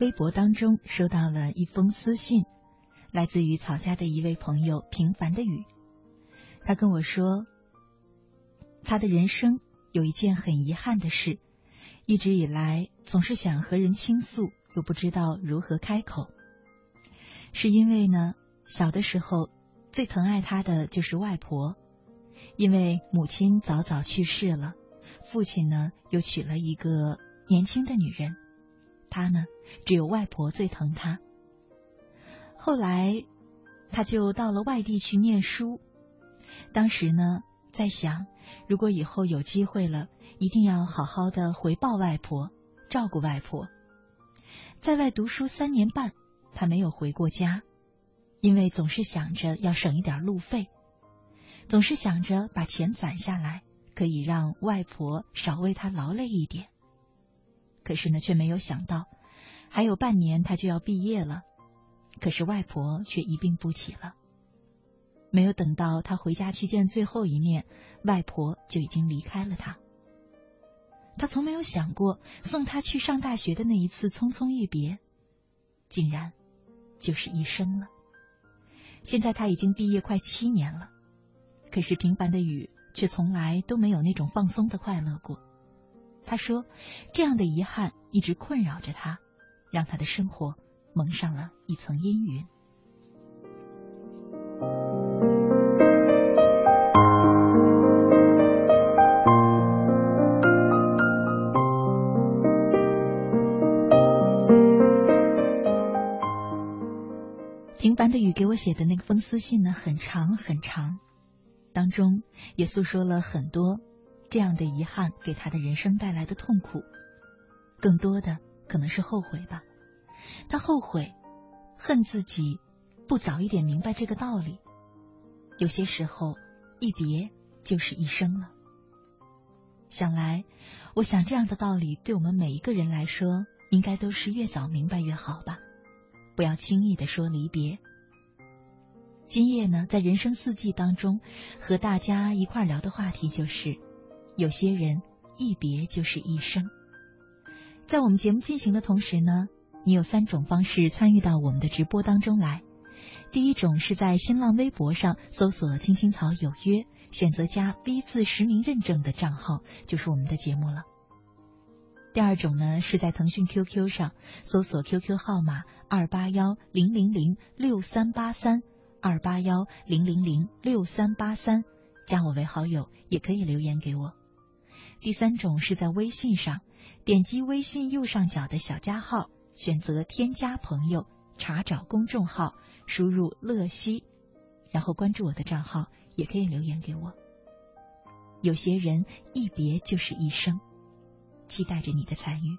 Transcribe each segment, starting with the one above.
微博当中收到了一封私信，来自于草家的一位朋友平凡的雨。他跟我说，他的人生有一件很遗憾的事，一直以来总是想和人倾诉，又不知道如何开口。是因为呢，小的时候最疼爱他的就是外婆，因为母亲早早去世了，父亲呢又娶了一个年轻的女人。他呢，只有外婆最疼他。后来，他就到了外地去念书。当时呢，在想，如果以后有机会了，一定要好好的回报外婆，照顾外婆。在外读书三年半，他没有回过家，因为总是想着要省一点路费，总是想着把钱攒下来，可以让外婆少为他劳累一点。可是呢，却没有想到，还有半年他就要毕业了。可是外婆却一病不起了。没有等到他回家去见最后一面，外婆就已经离开了他。他从没有想过，送他去上大学的那一次匆匆一别，竟然就是一生了。现在他已经毕业快七年了，可是平凡的雨却从来都没有那种放松的快乐过。他说：“这样的遗憾一直困扰着他，让他的生活蒙上了一层阴云。”平凡的雨给我写的那封私信呢，很长很长，当中也诉说了很多。这样的遗憾给他的人生带来的痛苦，更多的可能是后悔吧。他后悔，恨自己不早一点明白这个道理。有些时候，一别就是一生了。想来，我想这样的道理对我们每一个人来说，应该都是越早明白越好吧。不要轻易的说离别。今夜呢，在人生四季当中，和大家一块聊的话题就是。有些人一别就是一生。在我们节目进行的同时呢，你有三种方式参与到我们的直播当中来。第一种是在新浪微博上搜索“青青草有约”，选择加 V 字实名认证的账号，就是我们的节目了。第二种呢是在腾讯 QQ 上搜索 QQ 号码二八幺零零零六三八三，二八幺零零零六三八三，加我为好友，也可以留言给我。第三种是在微信上，点击微信右上角的小加号，选择添加朋友，查找公众号，输入乐西，然后关注我的账号，也可以留言给我。有些人一别就是一生，期待着你的参与。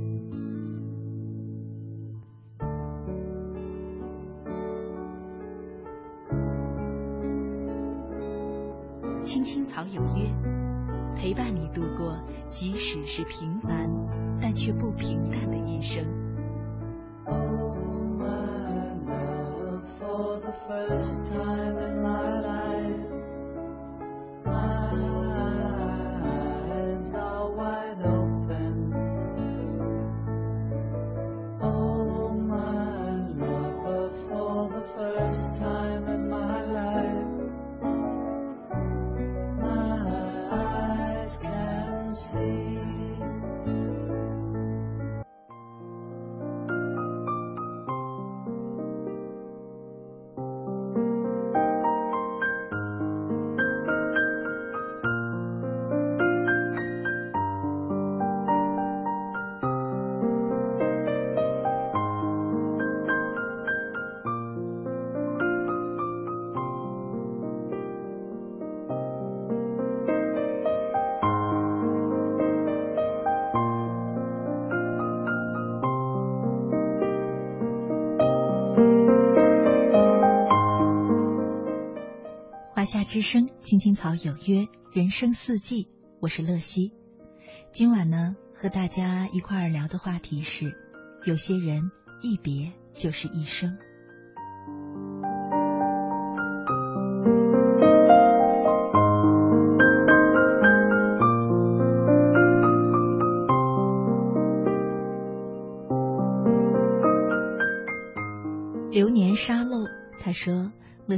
平凡。华夏之声，青青草有约，人生四季，我是乐西。今晚呢，和大家一块儿聊的话题是：有些人一别就是一生。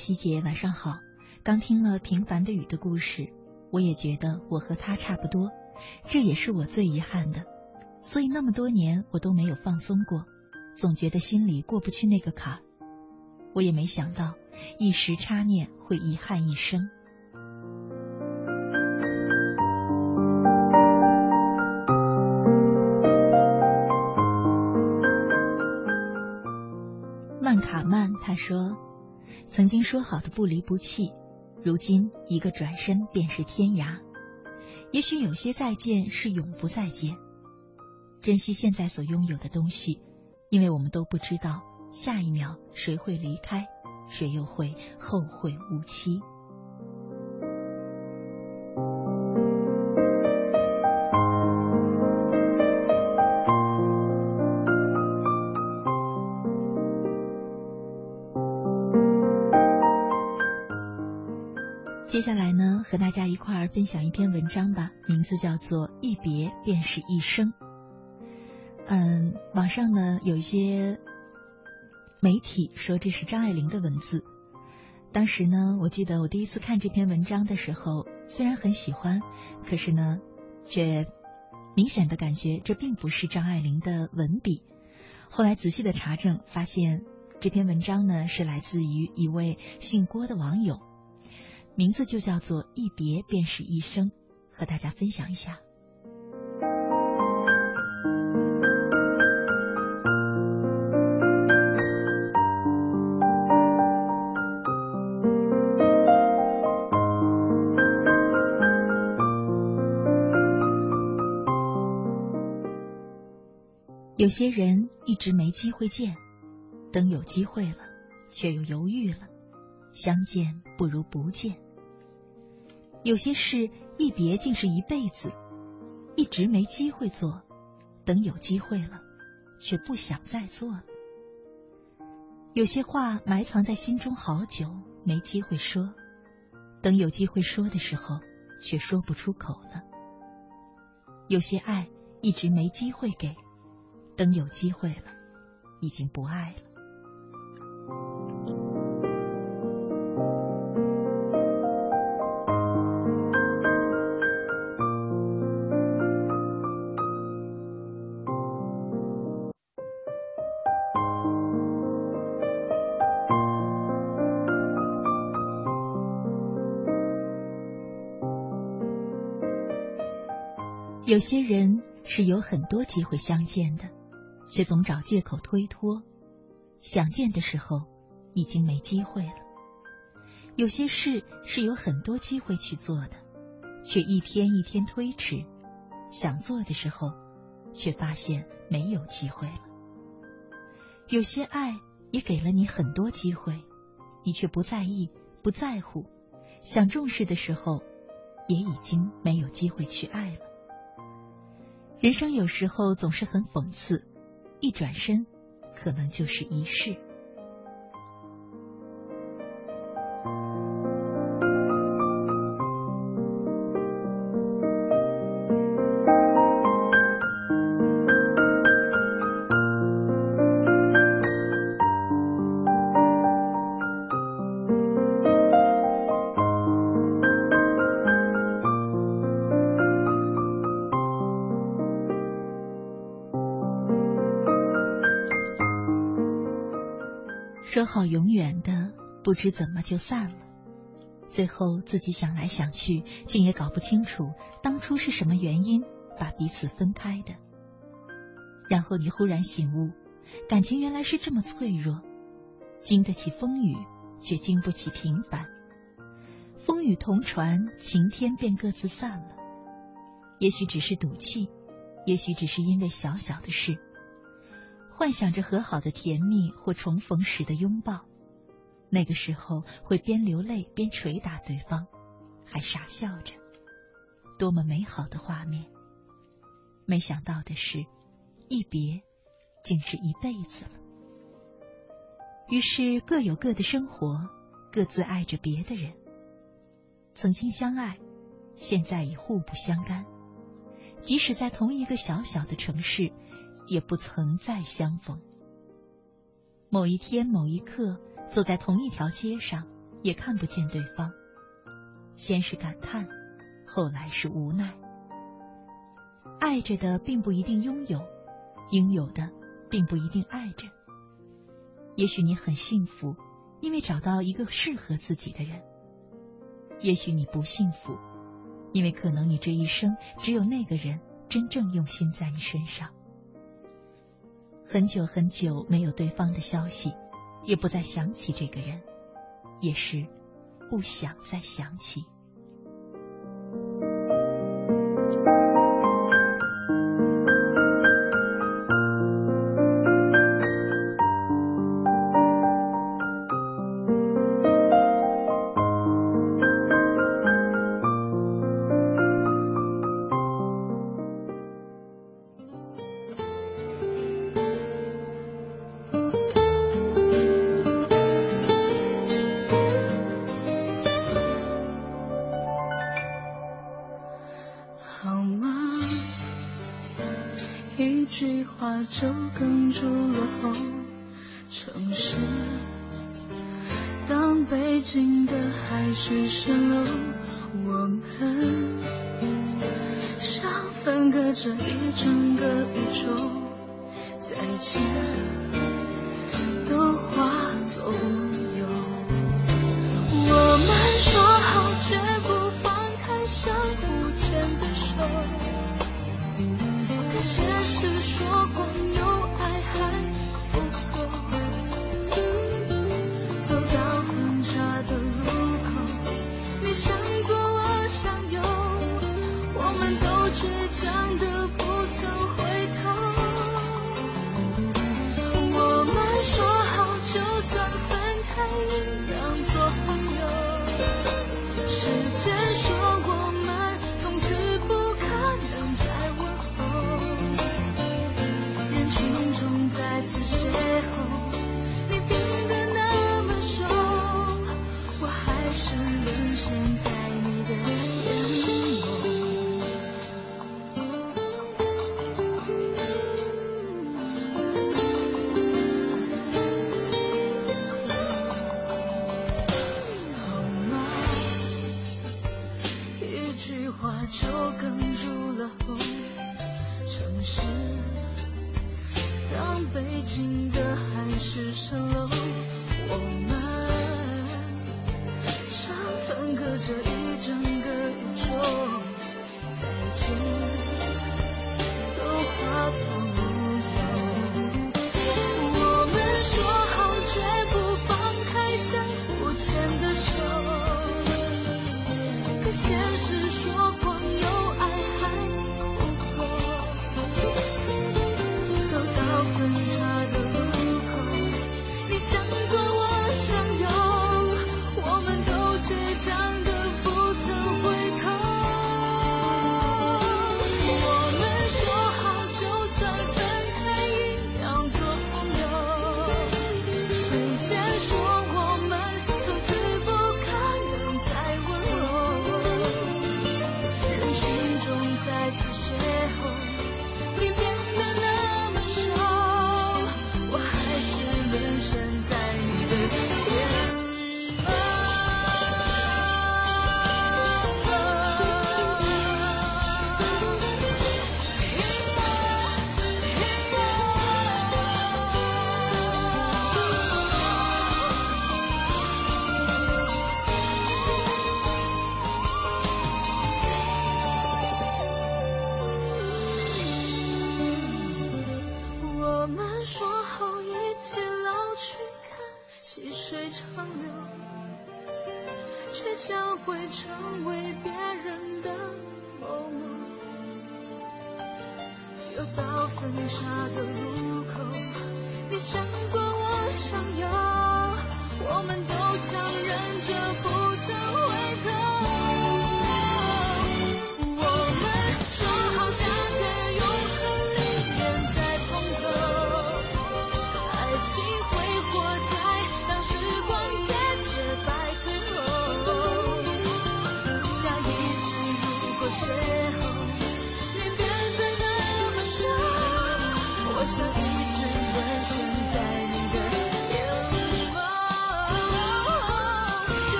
西姐，晚上好。”刚听了平凡的雨的故事，我也觉得我和他差不多，这也是我最遗憾的。所以那么多年我都没有放松过，总觉得心里过不去那个坎儿。我也没想到一时差念会遗憾一生。曼卡曼他说：“曾经说好的不离不弃。”如今，一个转身便是天涯。也许有些再见是永不再见。珍惜现在所拥有的东西，因为我们都不知道下一秒谁会离开，谁又会后会无期。分享一篇文章吧，名字叫做《一别便是一生》。嗯，网上呢有一些媒体说这是张爱玲的文字。当时呢，我记得我第一次看这篇文章的时候，虽然很喜欢，可是呢，却明显的感觉这并不是张爱玲的文笔。后来仔细的查证，发现这篇文章呢是来自于一位姓郭的网友。名字就叫做一别便是一生，和大家分享一下。有些人一直没机会见，等有机会了，却又犹豫了。相见不如不见。有些事一别竟是一辈子，一直没机会做，等有机会了，却不想再做了。有些话埋藏在心中好久，没机会说，等有机会说的时候，却说不出口了。有些爱一直没机会给，等有机会了，已经不爱了。有些人是有很多机会相见的，却总找借口推脱，想见的时候已经没机会了。有些事是有很多机会去做的，却一天一天推迟，想做的时候却发现没有机会了。有些爱也给了你很多机会，你却不在意、不在乎，想重视的时候，也已经没有机会去爱了。人生有时候总是很讽刺，一转身，可能就是一世。不知怎么就散了。最后自己想来想去，竟也搞不清楚当初是什么原因把彼此分开的。然后你忽然醒悟，感情原来是这么脆弱，经得起风雨，却经不起平凡。风雨同船，晴天便各自散了。也许只是赌气，也许只是因为小小的事。幻想着和好的甜蜜或重逢时的拥抱，那个时候会边流泪边捶打对方，还傻笑着，多么美好的画面！没想到的是，一别竟是一辈子了。于是各有各的生活，各自爱着别的人。曾经相爱，现在已互不相干。即使在同一个小小的城市。也不曾再相逢。某一天，某一刻，走在同一条街上，也看不见对方。先是感叹，后来是无奈。爱着的并不一定拥有，拥有的并不一定爱着。也许你很幸福，因为找到一个适合自己的人；也许你不幸福，因为可能你这一生只有那个人真正用心在你身上。很久很久没有对方的消息，也不再想起这个人，也是不想再想起。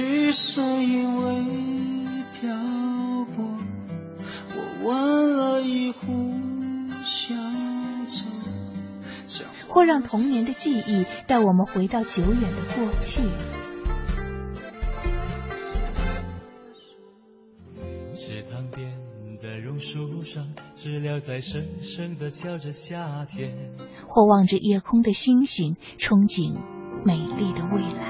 许是因为漂泊，我问了一壶香酒，或让童年的记忆带我们回到久远的过去。池塘边的榕树上，知了在声声的叫着夏天。或望着夜空的星星，憧憬美丽的未来。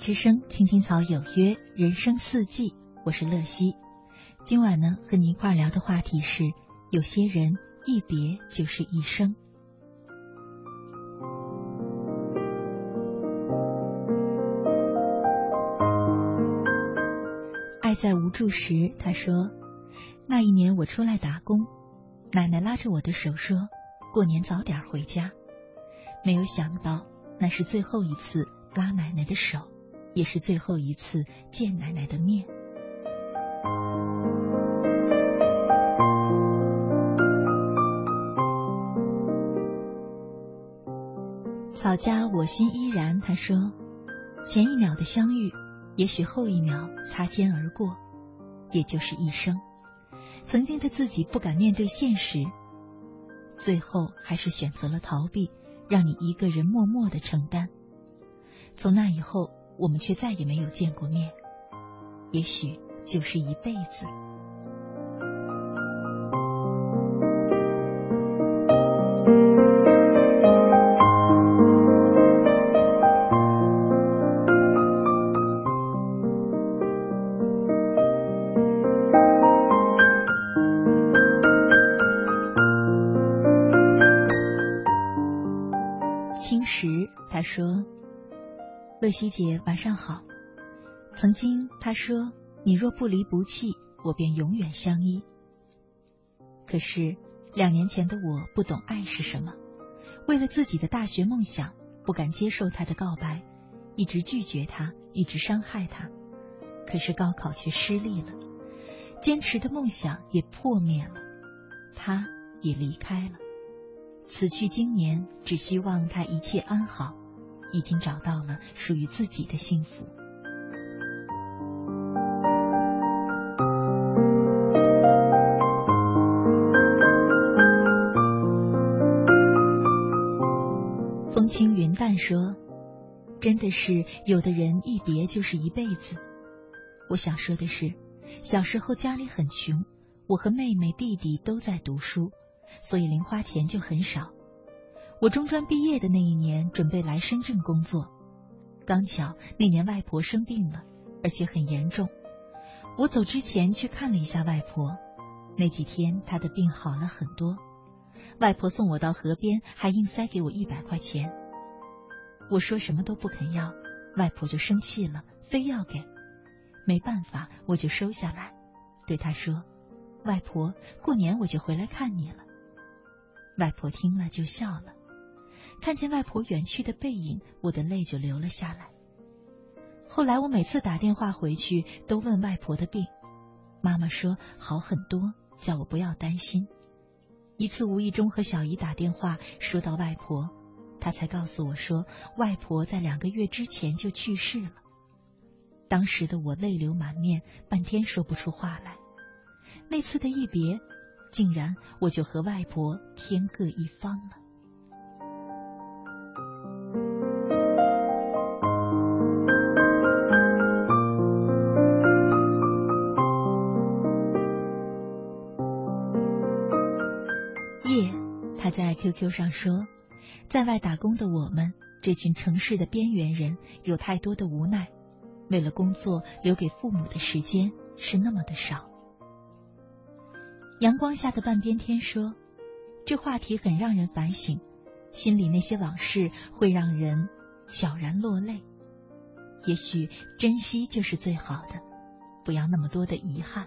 之声青青草有约，人生四季，我是乐西。今晚呢，和你一块聊的话题是：有些人一别就是一生。爱在无助时，他说：“那一年我出来打工，奶奶拉着我的手说，过年早点回家。没有想到，那是最后一次拉奶奶的手。”也是最后一次见奶奶的面。草家我心依然，他说：“前一秒的相遇，也许后一秒擦肩而过，也就是一生。曾经的自己不敢面对现实，最后还是选择了逃避，让你一个人默默的承担。”从那以后，我们却再也没有见过面，也许就是一辈子。西姐，晚上好。曾经他说：“你若不离不弃，我便永远相依。”可是两年前的我不懂爱是什么，为了自己的大学梦想，不敢接受他的告白，一直拒绝他，一直伤害他。可是高考却失利了，坚持的梦想也破灭了，他也离开了。此去经年，只希望他一切安好。已经找到了属于自己的幸福。风轻云淡说：“真的是有的人一别就是一辈子。”我想说的是，小时候家里很穷，我和妹妹、弟弟都在读书，所以零花钱就很少。我中专毕业的那一年，准备来深圳工作，刚巧那年外婆生病了，而且很严重。我走之前去看了一下外婆，那几天她的病好了很多。外婆送我到河边，还硬塞给我一百块钱。我说什么都不肯要，外婆就生气了，非要给。没办法，我就收下来，对她说：“外婆，过年我就回来看你了。”外婆听了就笑了。看见外婆远去的背影，我的泪就流了下来。后来我每次打电话回去，都问外婆的病，妈妈说好很多，叫我不要担心。一次无意中和小姨打电话，说到外婆，她才告诉我说，外婆在两个月之前就去世了。当时的我泪流满面，半天说不出话来。那次的一别，竟然我就和外婆天各一方了。QQ 上说，在外打工的我们，这群城市的边缘人，有太多的无奈。为了工作，留给父母的时间是那么的少。阳光下的半边天说，这话题很让人反省，心里那些往事会让人悄然落泪。也许珍惜就是最好的，不要那么多的遗憾。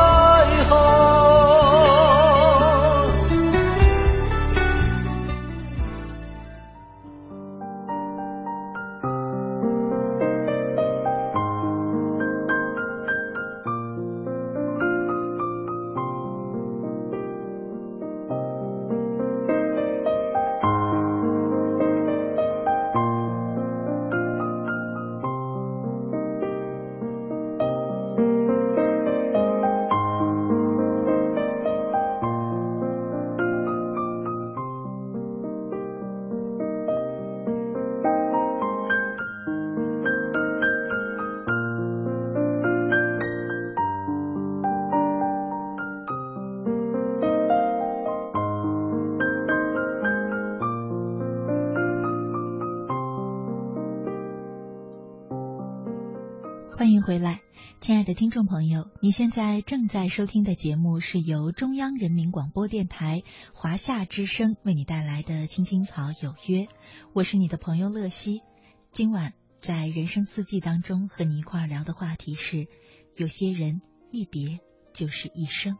朋友，你现在正在收听的节目是由中央人民广播电台华夏之声为你带来的《青青草有约》，我是你的朋友乐西。今晚在人生四季当中和你一块聊的话题是：有些人一别就是一生。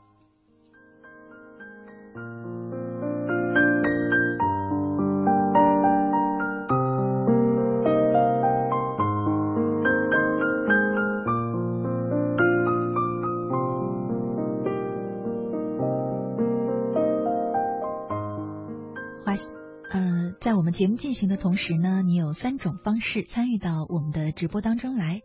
我们节目进行的同时呢，你有三种方式参与到我们的直播当中来。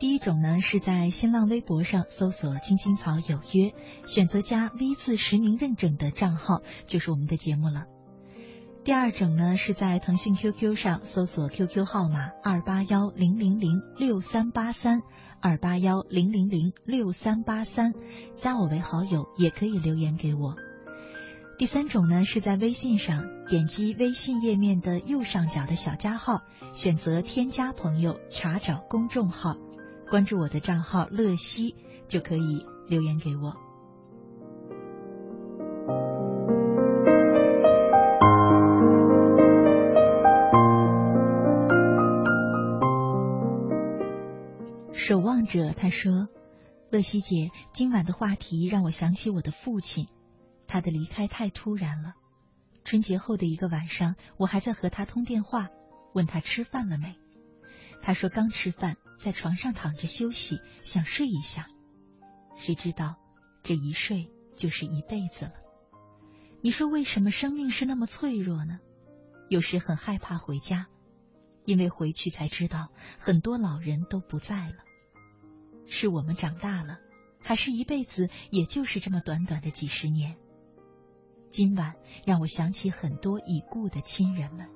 第一种呢，是在新浪微博上搜索“青青草有约”，选择加 V 字实名认证的账号，就是我们的节目了。第二种呢，是在腾讯 QQ 上搜索 QQ 号码二八幺零零零六三八三二八幺零零零六三八三，加我为好友，也可以留言给我。第三种呢，是在微信上点击微信页面的右上角的小加号，选择添加朋友，查找公众号，关注我的账号乐西，就可以留言给我。守望者他说：“乐西姐，今晚的话题让我想起我的父亲。”他的离开太突然了。春节后的一个晚上，我还在和他通电话，问他吃饭了没。他说刚吃饭，在床上躺着休息，想睡一下。谁知道这一睡就是一辈子了。你说为什么生命是那么脆弱呢？有时很害怕回家，因为回去才知道很多老人都不在了。是我们长大了，还是一辈子也就是这么短短的几十年？今晚让我想起很多已故的亲人们。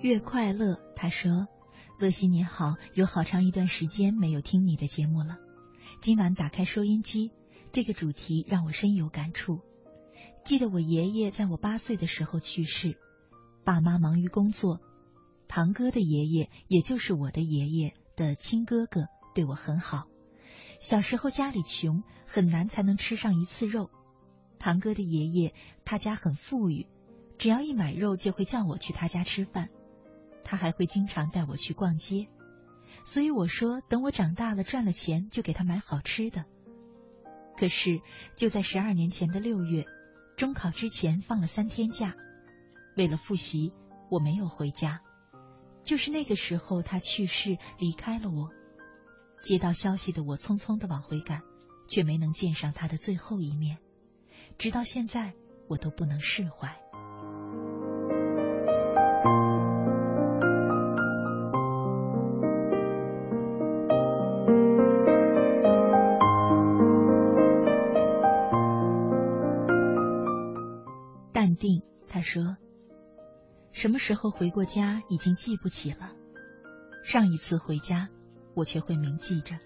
越快乐，他说：“乐西你好，有好长一段时间没有听你的节目了。今晚打开收音机，这个主题让我深有感触。”记得我爷爷在我八岁的时候去世，爸妈忙于工作，堂哥的爷爷也就是我的爷爷的亲哥哥对我很好。小时候家里穷，很难才能吃上一次肉。堂哥的爷爷他家很富裕，只要一买肉就会叫我去他家吃饭，他还会经常带我去逛街。所以我说，等我长大了赚了钱就给他买好吃的。可是就在十二年前的六月。中考之前放了三天假，为了复习，我没有回家。就是那个时候，他去世，离开了我。接到消息的我，匆匆的往回赶，却没能见上他的最后一面。直到现在，我都不能释怀。什么时候回过家已经记不起了，上一次回家我却会铭记着，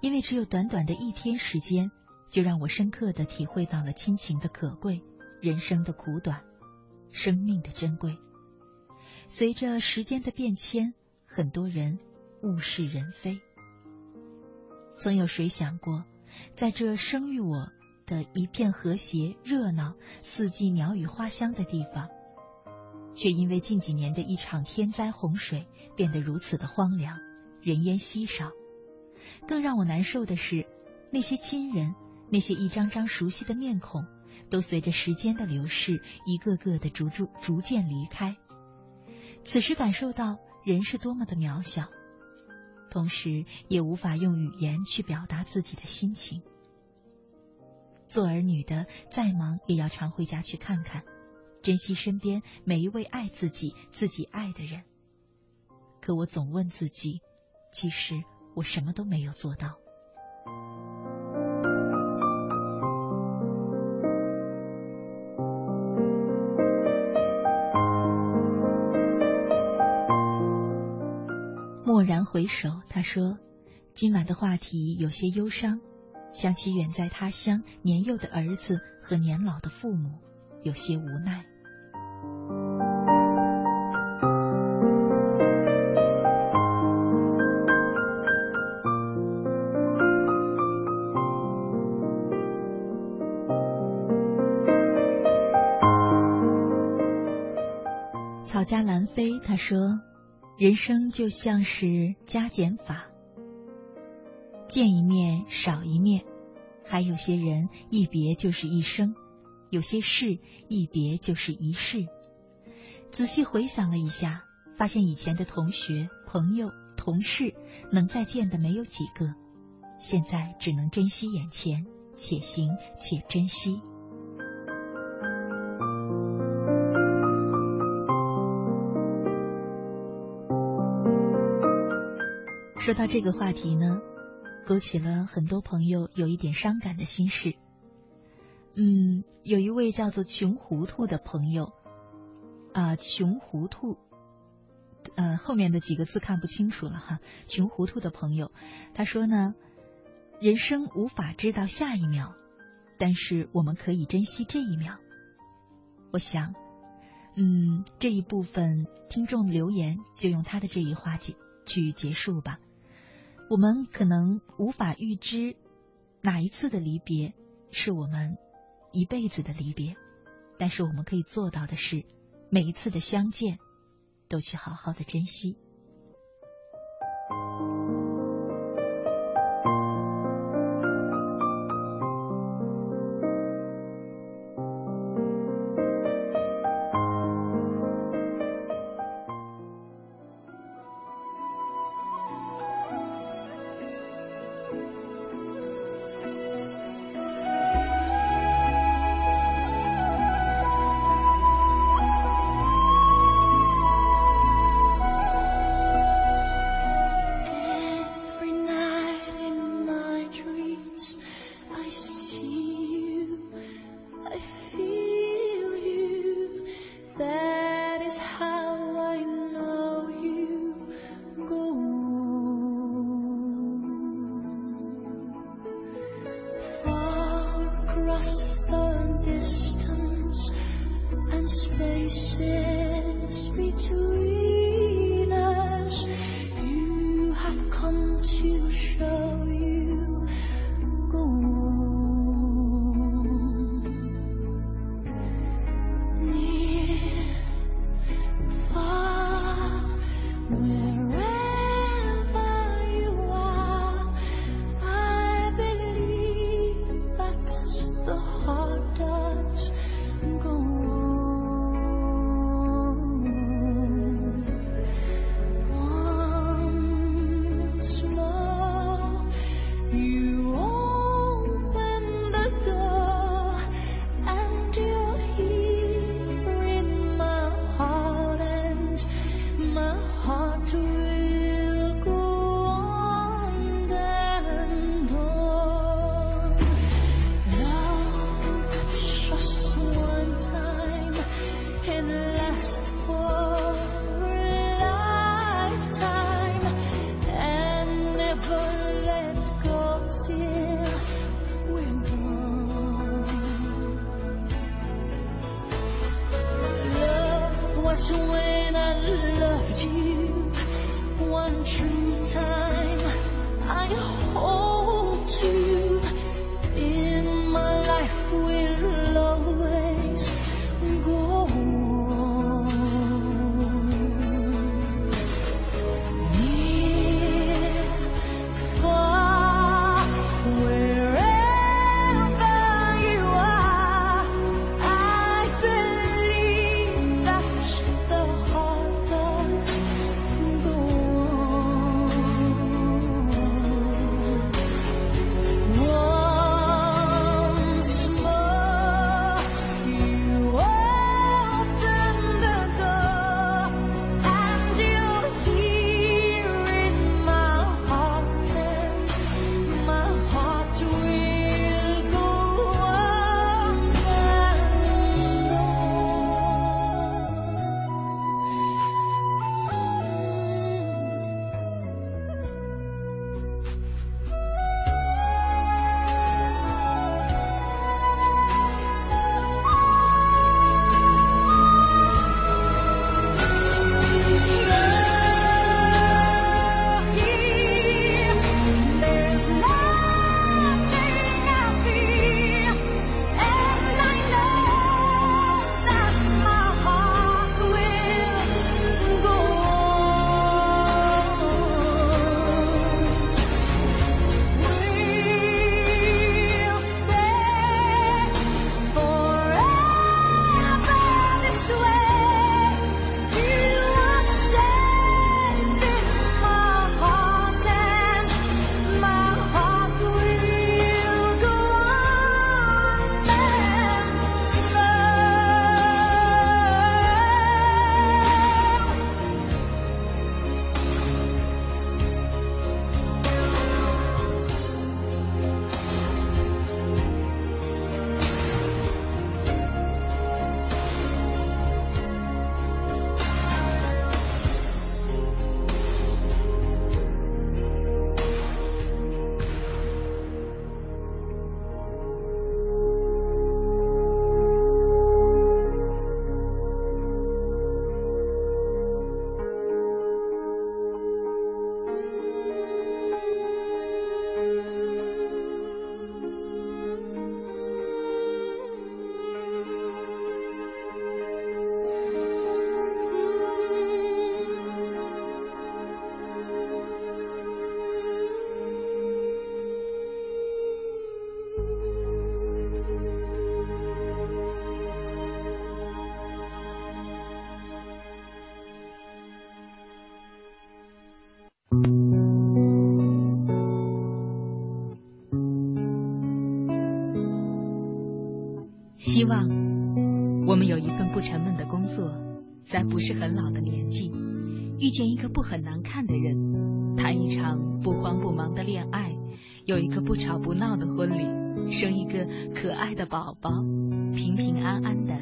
因为只有短短的一天时间，就让我深刻的体会到了亲情的可贵，人生的苦短，生命的珍贵。随着时间的变迁，很多人物是人非。曾有谁想过，在这生育我？”的一片和谐、热闹、四季鸟语花香的地方，却因为近几年的一场天灾洪水变得如此的荒凉，人烟稀少。更让我难受的是，那些亲人，那些一张张熟悉的面孔，都随着时间的流逝，一个个的逐逐逐渐离开。此时感受到人是多么的渺小，同时也无法用语言去表达自己的心情。做儿女的再忙也要常回家去看看，珍惜身边每一位爱自己、自己爱的人。可我总问自己，其实我什么都没有做到。蓦然回首，他说：“今晚的话题有些忧伤。”想起远在他乡年幼的儿子和年老的父母，有些无奈。草家兰飞他说：“人生就像是加减法。”见一面少一面，还有些人一别就是一生，有些事一别就是一世。仔细回想了一下，发现以前的同学、朋友、同事能再见的没有几个，现在只能珍惜眼前，且行且珍惜。说到这个话题呢。勾起了很多朋友有一点伤感的心事。嗯，有一位叫做穷糊涂的朋友，啊，穷糊涂，呃，后面的几个字看不清楚了哈。穷糊涂的朋友，他说呢，人生无法知道下一秒，但是我们可以珍惜这一秒。我想，嗯，这一部分听众留言就用他的这一话去去结束吧。我们可能无法预知哪一次的离别是我们一辈子的离别，但是我们可以做到的是，每一次的相见都去好好的珍惜。是很老的年纪，遇见一个不很难看的人，谈一场不慌不忙的恋爱，有一个不吵不闹的婚礼，生一个可爱的宝宝，平平安安的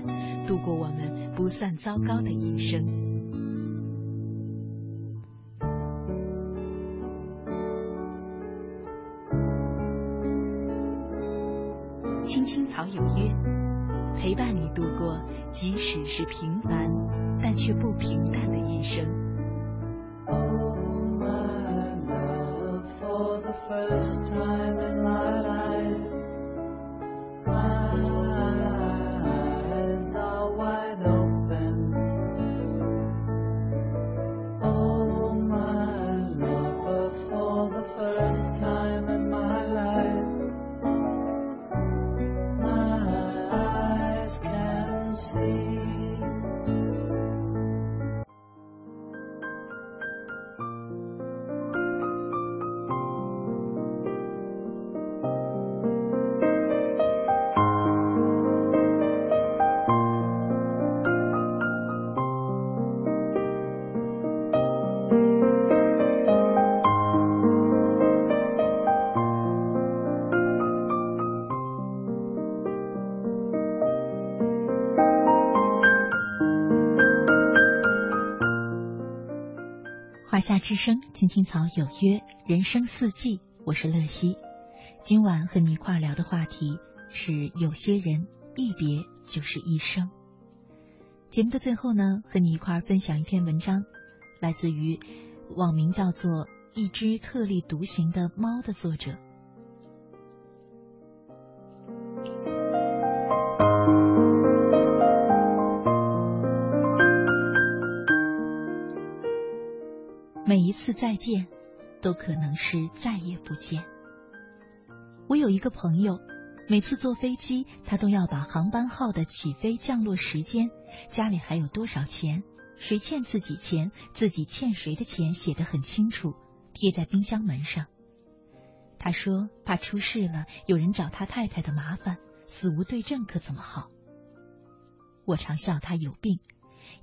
度过我们不算糟糕的一生。之声，青青草有约，人生四季，我是乐西。今晚和你一块聊的话题是：有些人一别就是一生。节目的最后呢，和你一块分享一篇文章，来自于网名叫做“一只特立独行的猫”的作者。次再见，都可能是再也不见。我有一个朋友，每次坐飞机，他都要把航班号的起飞、降落时间、家里还有多少钱、谁欠自己钱、自己欠谁的钱写得很清楚，贴在冰箱门上。他说怕出事了，有人找他太太的麻烦，死无对证可怎么好？我常笑他有病，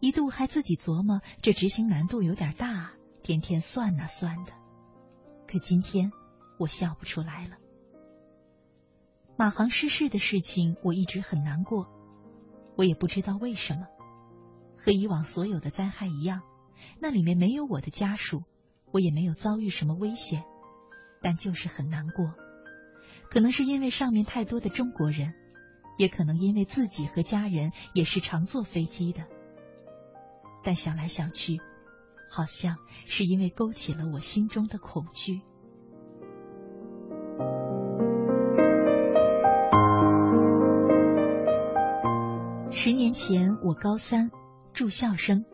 一度还自己琢磨这执行难度有点大。天天算呐算的，可今天我笑不出来了。马航失事的事情，我一直很难过，我也不知道为什么。和以往所有的灾害一样，那里面没有我的家属，我也没有遭遇什么危险，但就是很难过。可能是因为上面太多的中国人，也可能因为自己和家人也是常坐飞机的。但想来想去。好像是因为勾起了我心中的恐惧。十年前我高三，住校生，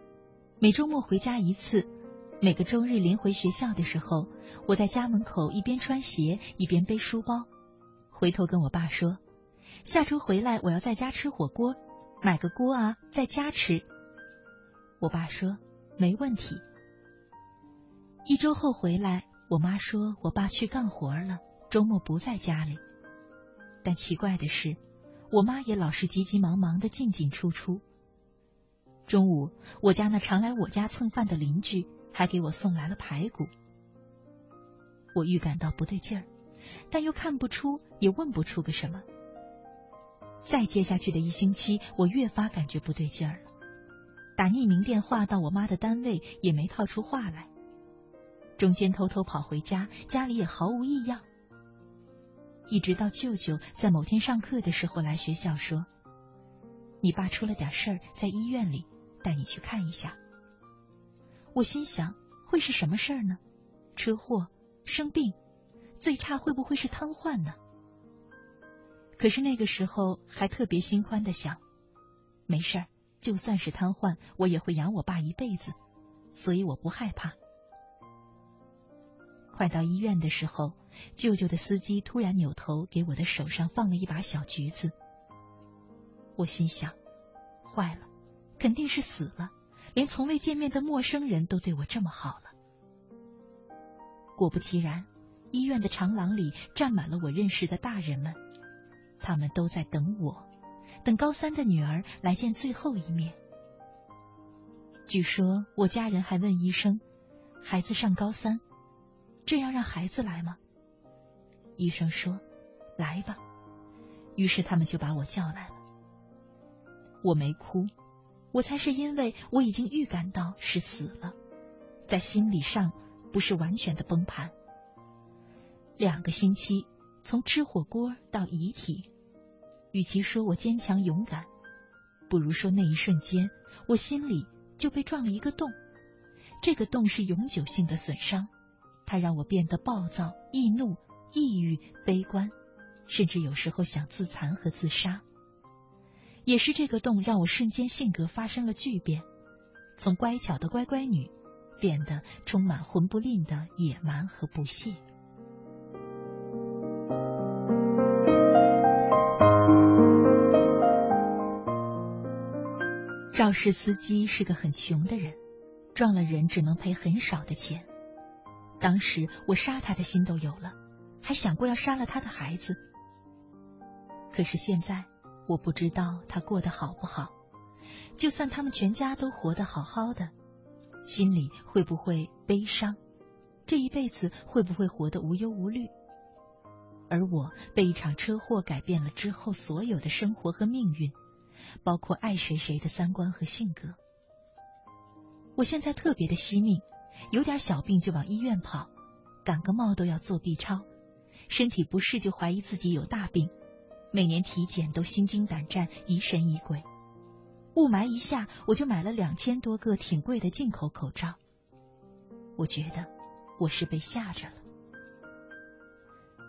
每周末回家一次。每个周日临回学校的时候，我在家门口一边穿鞋一边背书包，回头跟我爸说：“下周回来我要在家吃火锅，买个锅啊，在家吃。”我爸说。没问题。一周后回来，我妈说我爸去干活了，周末不在家里。但奇怪的是，我妈也老是急急忙忙的进进出出。中午，我家那常来我家蹭饭的邻居还给我送来了排骨。我预感到不对劲儿，但又看不出，也问不出个什么。再接下去的一星期，我越发感觉不对劲儿了。打匿名电话到我妈的单位，也没套出话来。中间偷偷跑回家，家里也毫无异样。一直到舅舅在某天上课的时候来学校说：“你爸出了点事儿，在医院里，带你去看一下。”我心想，会是什么事儿呢？车祸、生病，最差会不会是瘫痪呢？可是那个时候还特别心宽的想，没事儿。就算是瘫痪，我也会养我爸一辈子，所以我不害怕。快到医院的时候，舅舅的司机突然扭头给我的手上放了一把小橘子。我心想，坏了，肯定是死了，连从未见面的陌生人都对我这么好了。果不其然，医院的长廊里站满了我认识的大人们，他们都在等我。等高三的女儿来见最后一面。据说我家人还问医生：“孩子上高三，这要让孩子来吗？”医生说：“来吧。”于是他们就把我叫来了。我没哭，我猜是因为我已经预感到是死了，在心理上不是完全的崩盘。两个星期，从吃火锅到遗体，与其说我坚强勇敢，不如说那一瞬间我心里。就被撞了一个洞，这个洞是永久性的损伤，它让我变得暴躁、易怒、抑郁、悲观，甚至有时候想自残和自杀。也是这个洞让我瞬间性格发生了巨变，从乖巧的乖乖女变得充满混不吝的野蛮和不屑。肇事司机是个很穷的人，撞了人只能赔很少的钱。当时我杀他的心都有了，还想过要杀了他的孩子。可是现在我不知道他过得好不好，就算他们全家都活得好好的，心里会不会悲伤？这一辈子会不会活得无忧无虑？而我被一场车祸改变了之后所有的生活和命运。包括爱谁谁的三观和性格。我现在特别的惜命，有点小病就往医院跑，感个冒都要做 B 超，身体不适就怀疑自己有大病，每年体检都心惊胆战、疑神疑鬼。雾霾一下，我就买了两千多个挺贵的进口口罩。我觉得我是被吓着了。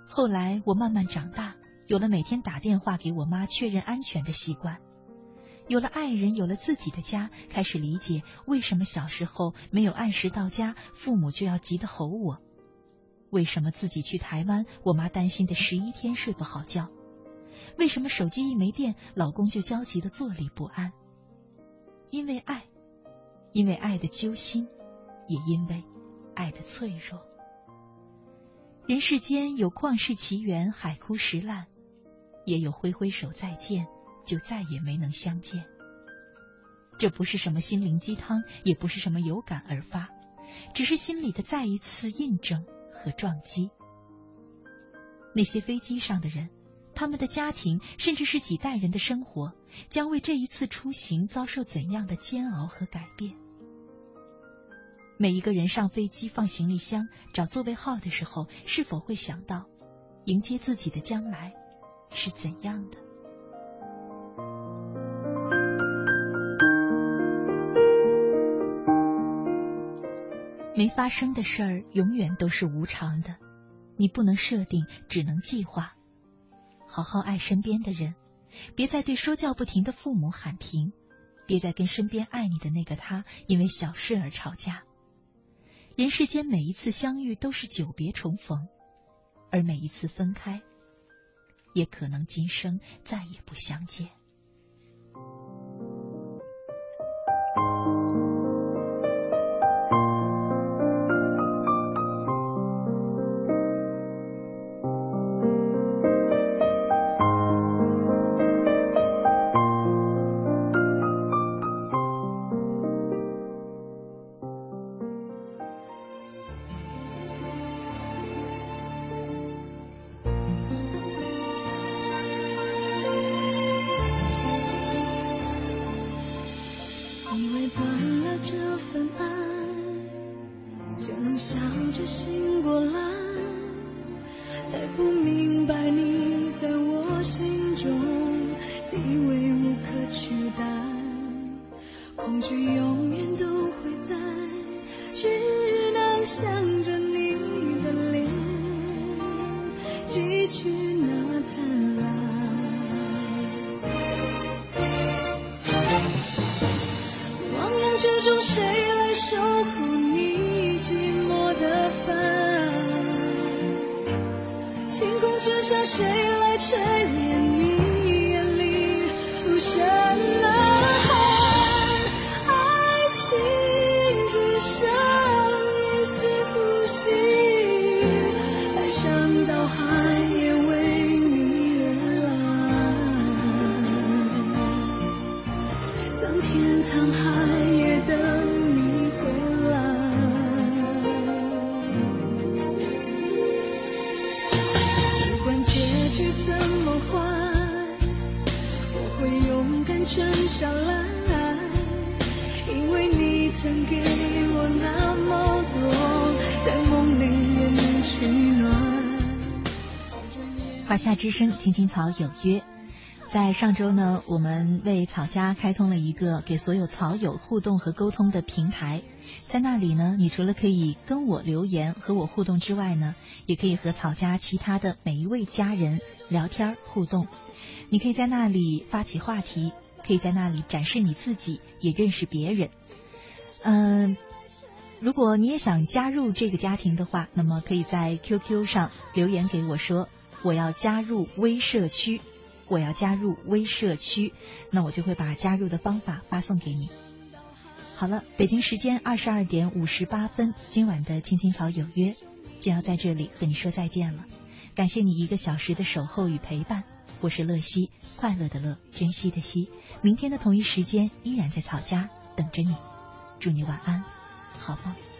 后来我慢慢长大，有了每天打电话给我妈确认安全的习惯。有了爱人，有了自己的家，开始理解为什么小时候没有按时到家，父母就要急得吼我；为什么自己去台湾，我妈担心的十一天睡不好觉；为什么手机一没电，老公就焦急的坐立不安。因为爱，因为爱的揪心，也因为爱的脆弱。人世间有旷世奇缘，海枯石烂，也有挥挥手再见。就再也没能相见。这不是什么心灵鸡汤，也不是什么有感而发，只是心里的再一次印证和撞击。那些飞机上的人，他们的家庭，甚至是几代人的生活，将为这一次出行遭受怎样的煎熬和改变？每一个人上飞机放行李箱、找座位号的时候，是否会想到，迎接自己的将来是怎样的？没发生的事儿永远都是无常的，你不能设定，只能计划。好好爱身边的人，别再对说教不停的父母喊停，别再跟身边爱你的那个他因为小事而吵架。人世间每一次相遇都是久别重逢，而每一次分开，也可能今生再也不相见。是。之声，青青草有约。在上周呢，我们为草家开通了一个给所有草友互动和沟通的平台，在那里呢，你除了可以跟我留言和我互动之外呢，也可以和草家其他的每一位家人聊天互动。你可以在那里发起话题，可以在那里展示你自己，也认识别人。嗯，如果你也想加入这个家庭的话，那么可以在 QQ 上留言给我说我要加入微社区。我要加入微社区，那我就会把加入的方法发送给你。好了，北京时间二十二点五十八分，今晚的青青草有约就要在这里和你说再见了。感谢你一个小时的守候与陪伴，我是乐西，快乐的乐，珍惜的惜。明天的同一时间依然在草家等着你，祝你晚安，好梦。